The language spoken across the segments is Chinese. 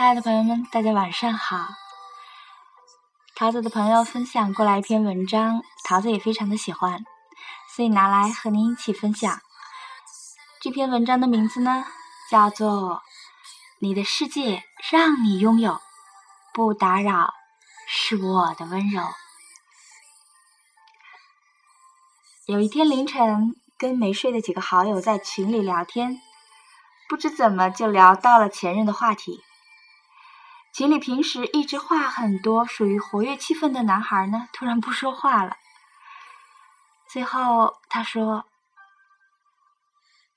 亲爱的朋友们，大家晚上好。桃子的朋友分享过来一篇文章，桃子也非常的喜欢，所以拿来和您一起分享。这篇文章的名字呢，叫做《你的世界让你拥有，不打扰是我的温柔》。有一天凌晨，跟没睡的几个好友在群里聊天，不知怎么就聊到了前任的话题。群里平时一直话很多、属于活跃气氛的男孩呢，突然不说话了。最后他说：“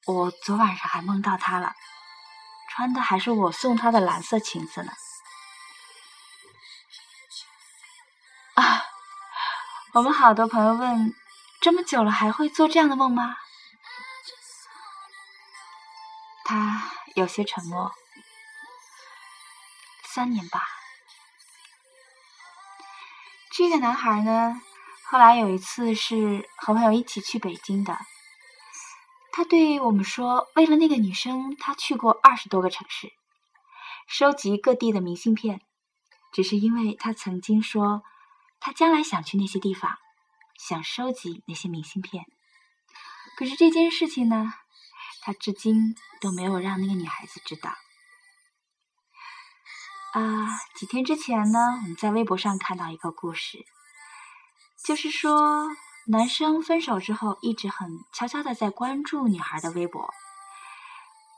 我昨晚上还梦到他了，穿的还是我送他的蓝色裙子呢。”啊！我们好多朋友问：这么久了还会做这样的梦吗？他有些沉默。三年吧。这个男孩呢，后来有一次是和朋友一起去北京的。他对我们说，为了那个女生，他去过二十多个城市，收集各地的明信片，只是因为他曾经说，他将来想去那些地方，想收集那些明信片。可是这件事情呢，他至今都没有让那个女孩子知道。啊，几天之前呢，我们在微博上看到一个故事，就是说男生分手之后一直很悄悄的在关注女孩的微博。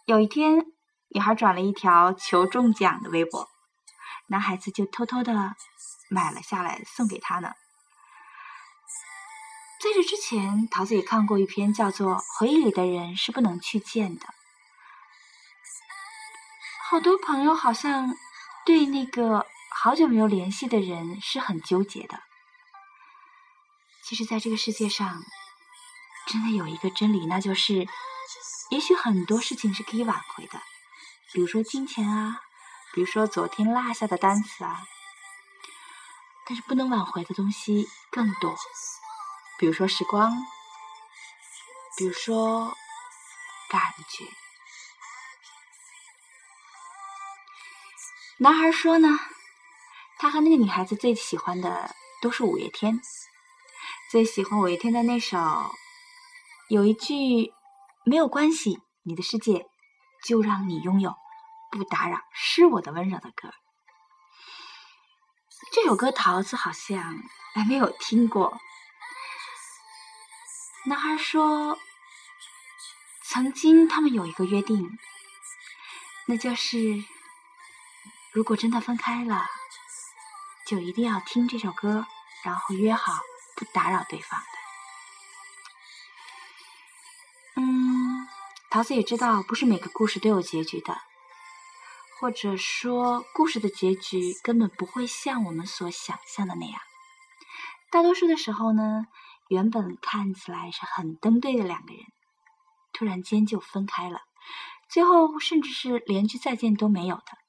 有一天，女孩转了一条求中奖的微博，男孩子就偷偷的买了下来送给她呢。在这之前，桃子也看过一篇叫做《回忆里的人是不能去见的》，好多朋友好像。对那个好久没有联系的人是很纠结的。其实，在这个世界上，真的有一个真理，那就是，也许很多事情是可以挽回的，比如说金钱啊，比如说昨天落下的单词啊。但是不能挽回的东西更多，比如说时光，比如说感觉。男孩说呢，他和那个女孩子最喜欢的都是五月天，最喜欢五月天的那首有一句“没有关系，你的世界就让你拥有，不打扰是我的温柔”的歌。这首歌桃子好像还没有听过。男孩说，曾经他们有一个约定，那就是。如果真的分开了，就一定要听这首歌，然后约好不打扰对方的。嗯，桃子也知道，不是每个故事都有结局的，或者说，故事的结局根本不会像我们所想象的那样。大多数的时候呢，原本看起来是很登对的两个人，突然间就分开了，最后甚至是连句再见都没有的。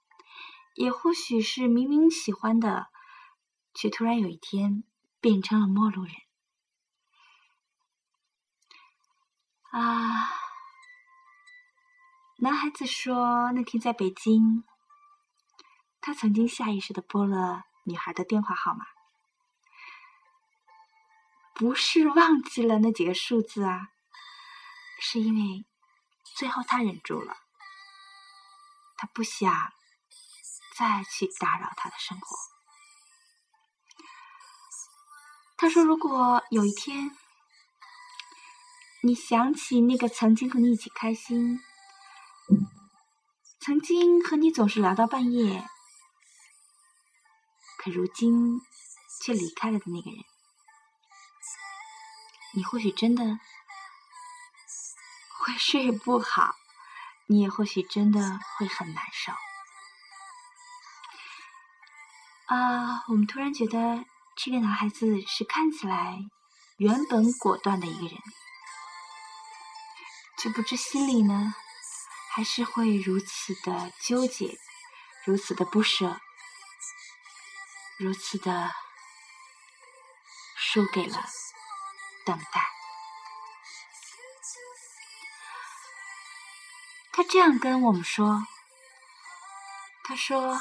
也或许是明明喜欢的，却突然有一天变成了陌路人。啊！男孩子说，那天在北京，他曾经下意识的拨了女孩的电话号码，不是忘记了那几个数字啊，是因为最后他忍住了，他不想。再去打扰他的生活。他说：“如果有一天，你想起那个曾经和你一起开心、曾经和你总是聊到半夜，可如今却离开了的那个人，你或许真的会睡不好，你也或许真的会很难受。”啊，我们突然觉得这个男孩子是看起来原本果断的一个人，却不知心里呢，还是会如此的纠结，如此的不舍，如此的输给了等待。他这样跟我们说：“他说：“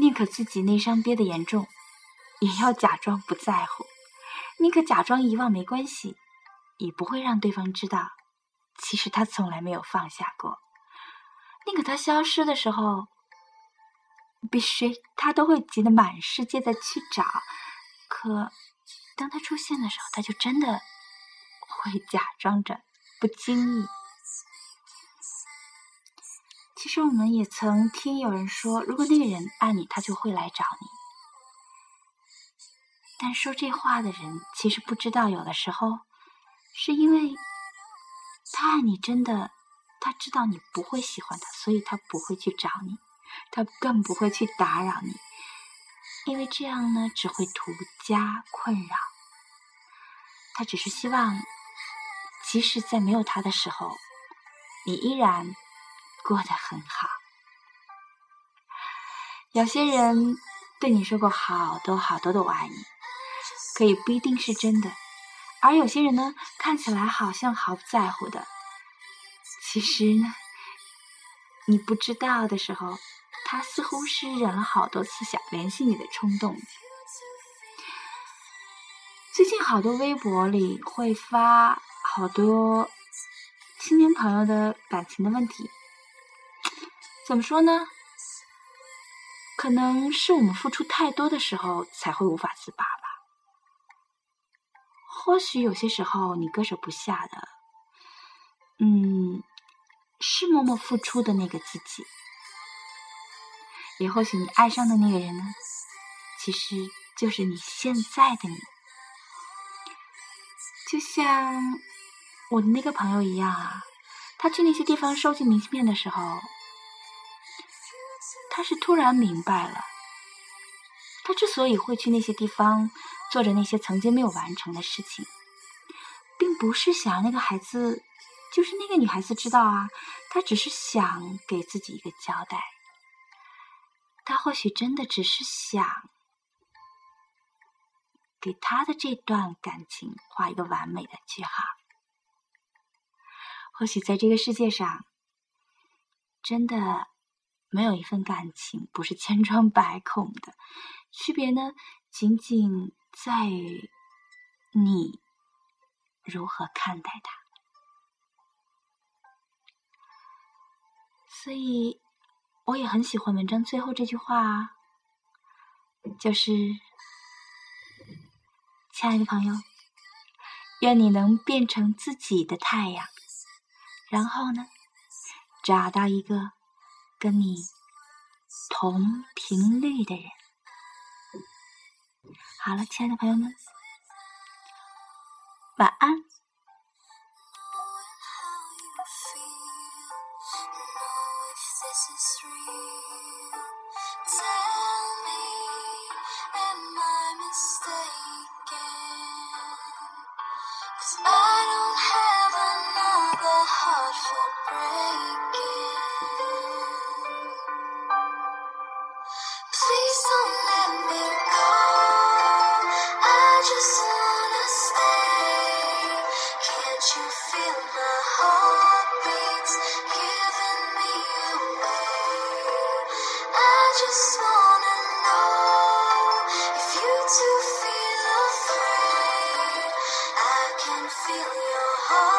宁可自己内伤憋得严重，也要假装不在乎；宁可假装遗忘没关系，也不会让对方知道，其实他从来没有放下过。宁可他消失的时候，比谁他都会急得满世界的去找。可当他出现的时候，他就真的会假装着不经意。”其实我们也曾听有人说，如果那个人爱你，他就会来找你。但说这话的人其实不知道，有的时候是因为他爱你，真的，他知道你不会喜欢他，所以他不会去找你，他更不会去打扰你，因为这样呢，只会徒加困扰。他只是希望，即使在没有他的时候，你依然。过得很好。有些人对你说过好多好多的“我爱你”，可以不一定是真的；而有些人呢，看起来好像毫不在乎的，其实呢，你不知道的时候，他似乎是忍了好多次想联系你的冲动。最近好多微博里会发好多青年朋友的感情的问题。怎么说呢？可能是我们付出太多的时候才会无法自拔吧。或许有些时候你割舍不下的，嗯，是默默付出的那个自己。也或许你爱上的那个人呢，其实就是你现在的你。就像我的那个朋友一样啊，他去那些地方收集明信片的时候。他是突然明白了，他之所以会去那些地方，做着那些曾经没有完成的事情，并不是想那个孩子，就是那个女孩子知道啊，他只是想给自己一个交代。他或许真的只是想给他的这段感情画一个完美的句号。或许在这个世界上，真的。没有一份感情不是千疮百孔的，区别呢，仅仅在于你如何看待它。所以，我也很喜欢文章最后这句话，就是“亲爱的朋友，愿你能变成自己的太阳，然后呢，找到一个。”跟你同频率的人，好了，亲爱的朋友们，晚安。Your heart